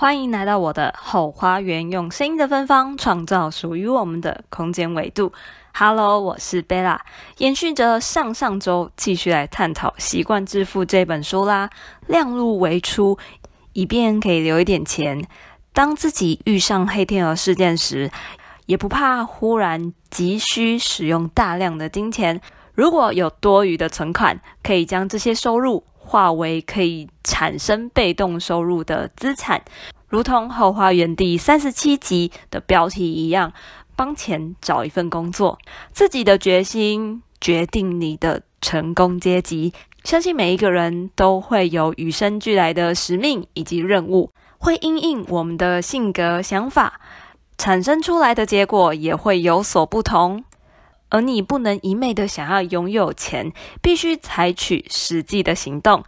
欢迎来到我的后花园，用声音的芬芳创造属于我们的空间维度。Hello，我是贝拉，延续着上上周，继续来探讨《习惯致富》这本书啦。量入为出，以便可以留一点钱，当自己遇上黑天鹅事件时，也不怕忽然急需使用大量的金钱。如果有多余的存款，可以将这些收入。化为可以产生被动收入的资产，如同后花园第三十七集的标题一样，帮钱找一份工作。自己的决心决定你的成功阶级。相信每一个人都会有与生俱来的使命以及任务，会因应我们的性格、想法，产生出来的结果也会有所不同。而你不能一昧的想要拥有钱，必须采取实际的行动，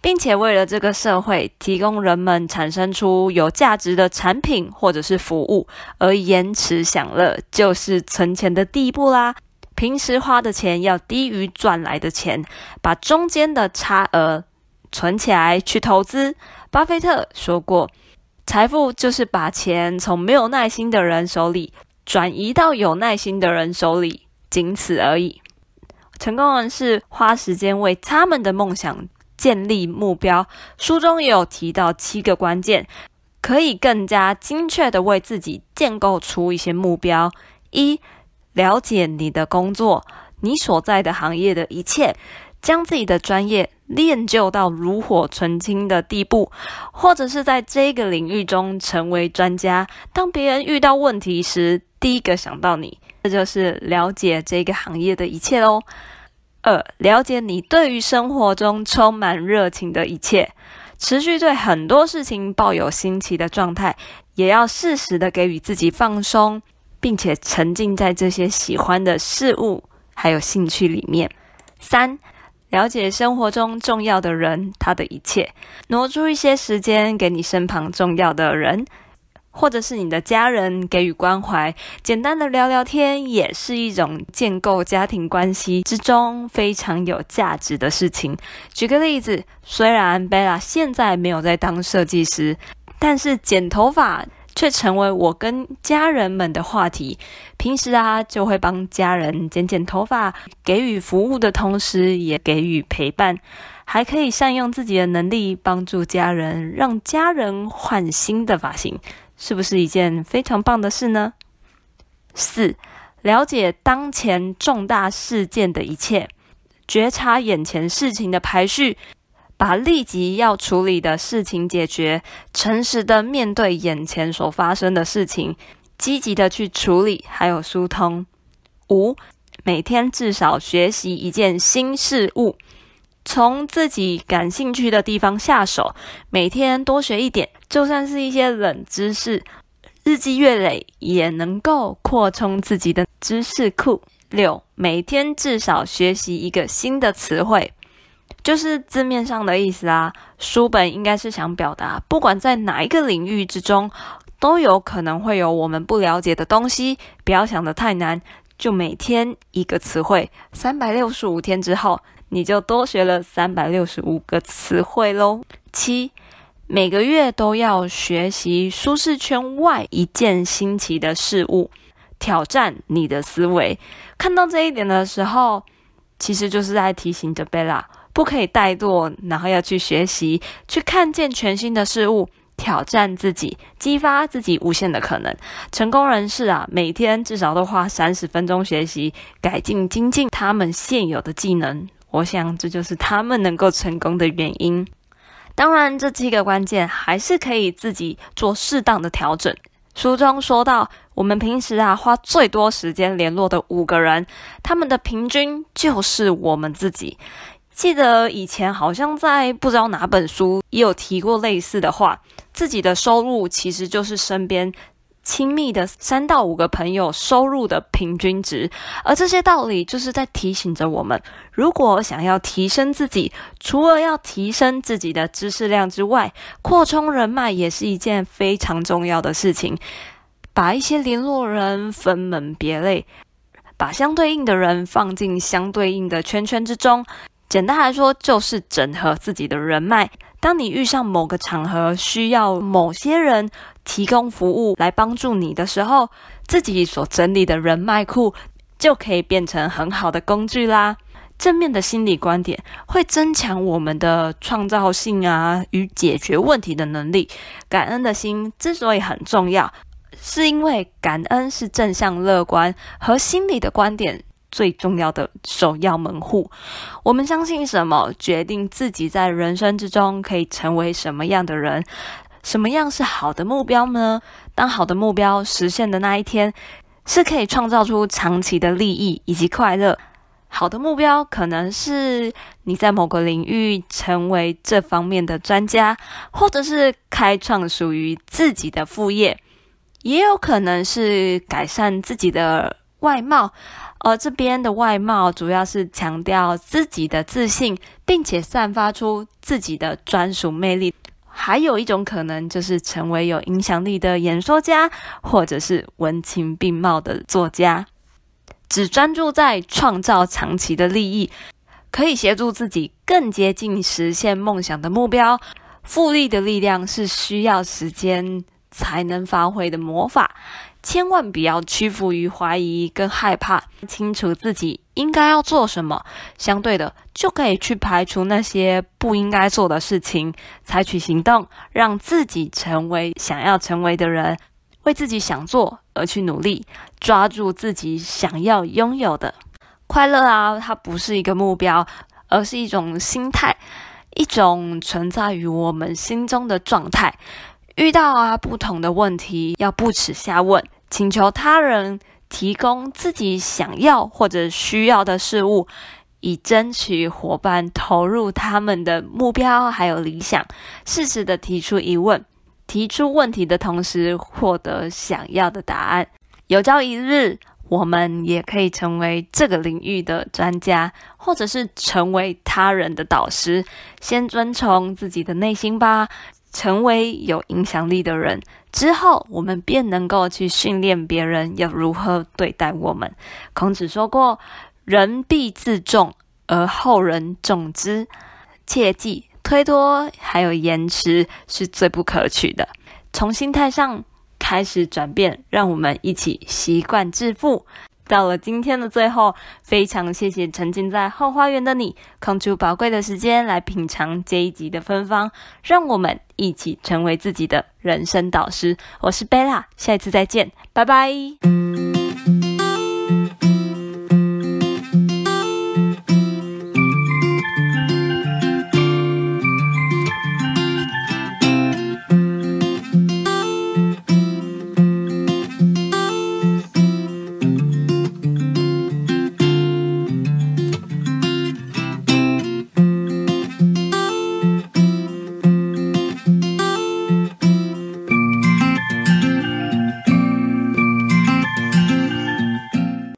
并且为了这个社会提供人们产生出有价值的产品或者是服务，而延迟享乐就是存钱的第一步啦。平时花的钱要低于赚来的钱，把中间的差额存起来去投资。巴菲特说过，财富就是把钱从没有耐心的人手里转移到有耐心的人手里。仅此而已。成功人士花时间为他们的梦想建立目标。书中也有提到七个关键，可以更加精确的为自己建构出一些目标。一、了解你的工作，你所在的行业的一切，将自己的专业练就到炉火纯青的地步，或者是在这个领域中成为专家。当别人遇到问题时，第一个想到你。这就是了解这个行业的一切喽。二、了解你对于生活中充满热情的一切，持续对很多事情抱有新奇的状态，也要适时的给予自己放松，并且沉浸在这些喜欢的事物还有兴趣里面。三、了解生活中重要的人，他的一切，挪出一些时间给你身旁重要的人。或者是你的家人给予关怀，简单的聊聊天也是一种建构家庭关系之中非常有价值的事情。举个例子，虽然贝拉现在没有在当设计师，但是剪头发却成为我跟家人们的话题。平时啊，就会帮家人剪剪头发，给予服务的同时也给予陪伴，还可以善用自己的能力帮助家人，让家人换新的发型。是不是一件非常棒的事呢？四、了解当前重大事件的一切，觉察眼前事情的排序，把立即要处理的事情解决，诚实的面对眼前所发生的事情，积极的去处理，还有疏通。五、每天至少学习一件新事物。从自己感兴趣的地方下手，每天多学一点，就算是一些冷知识，日积月累也能够扩充自己的知识库。六，每天至少学习一个新的词汇，就是字面上的意思啊。书本应该是想表达，不管在哪一个领域之中，都有可能会有我们不了解的东西，不要想得太难，就每天一个词汇，三百六十五天之后。你就多学了三百六十五个词汇喽。七，每个月都要学习舒适圈外一件新奇的事物，挑战你的思维。看到这一点的时候，其实就是在提醒着贝拉，不可以怠惰，然后要去学习，去看见全新的事物，挑战自己，激发自己无限的可能。成功人士啊，每天至少都花三十分钟学习，改进精进他们现有的技能。我想，这就是他们能够成功的原因。当然，这七个关键还是可以自己做适当的调整。书中说到，我们平时啊花最多时间联络的五个人，他们的平均就是我们自己。记得以前好像在不知道哪本书也有提过类似的话，自己的收入其实就是身边。亲密的三到五个朋友收入的平均值，而这些道理就是在提醒着我们：如果想要提升自己，除了要提升自己的知识量之外，扩充人脉也是一件非常重要的事情。把一些联络人分门别类，把相对应的人放进相对应的圈圈之中。简单来说，就是整合自己的人脉。当你遇上某个场合需要某些人提供服务来帮助你的时候，自己所整理的人脉库就可以变成很好的工具啦。正面的心理观点会增强我们的创造性啊与解决问题的能力。感恩的心之所以很重要，是因为感恩是正向乐观和心理的观点最重要的首要门户。我们相信什么，决定自己在人生之中可以成为什么样的人。什么样是好的目标呢？当好的目标实现的那一天，是可以创造出长期的利益以及快乐。好的目标可能是你在某个领域成为这方面的专家，或者是开创属于自己的副业，也有可能是改善自己的外貌。而这边的外貌主要是强调自己的自信，并且散发出自己的专属魅力。还有一种可能就是成为有影响力的演说家，或者是文情并茂的作家。只专注在创造长期的利益，可以协助自己更接近实现梦想的目标。复利的力量是需要时间才能发挥的魔法。千万不要屈服于怀疑跟害怕，清楚自己应该要做什么，相对的就可以去排除那些不应该做的事情，采取行动，让自己成为想要成为的人，为自己想做而去努力，抓住自己想要拥有的快乐啊！它不是一个目标，而是一种心态，一种存在于我们心中的状态。遇到啊不同的问题，要不耻下问，请求他人提供自己想要或者需要的事物，以争取伙伴投入他们的目标还有理想。适时的提出疑问，提出问题的同时获得想要的答案。有朝一日，我们也可以成为这个领域的专家，或者是成为他人的导师。先遵从自己的内心吧。成为有影响力的人之后，我们便能够去训练别人要如何对待我们。孔子说过：“人必自重，而后人重之。”切记，推脱还有延迟是最不可取的。从心态上开始转变，让我们一起习惯致富。到了今天的最后，非常谢谢沉浸在后花园的你，空出宝贵的时间来品尝这一集的芬芳，让我们一起成为自己的人生导师。我是贝拉，下一次再见，拜拜。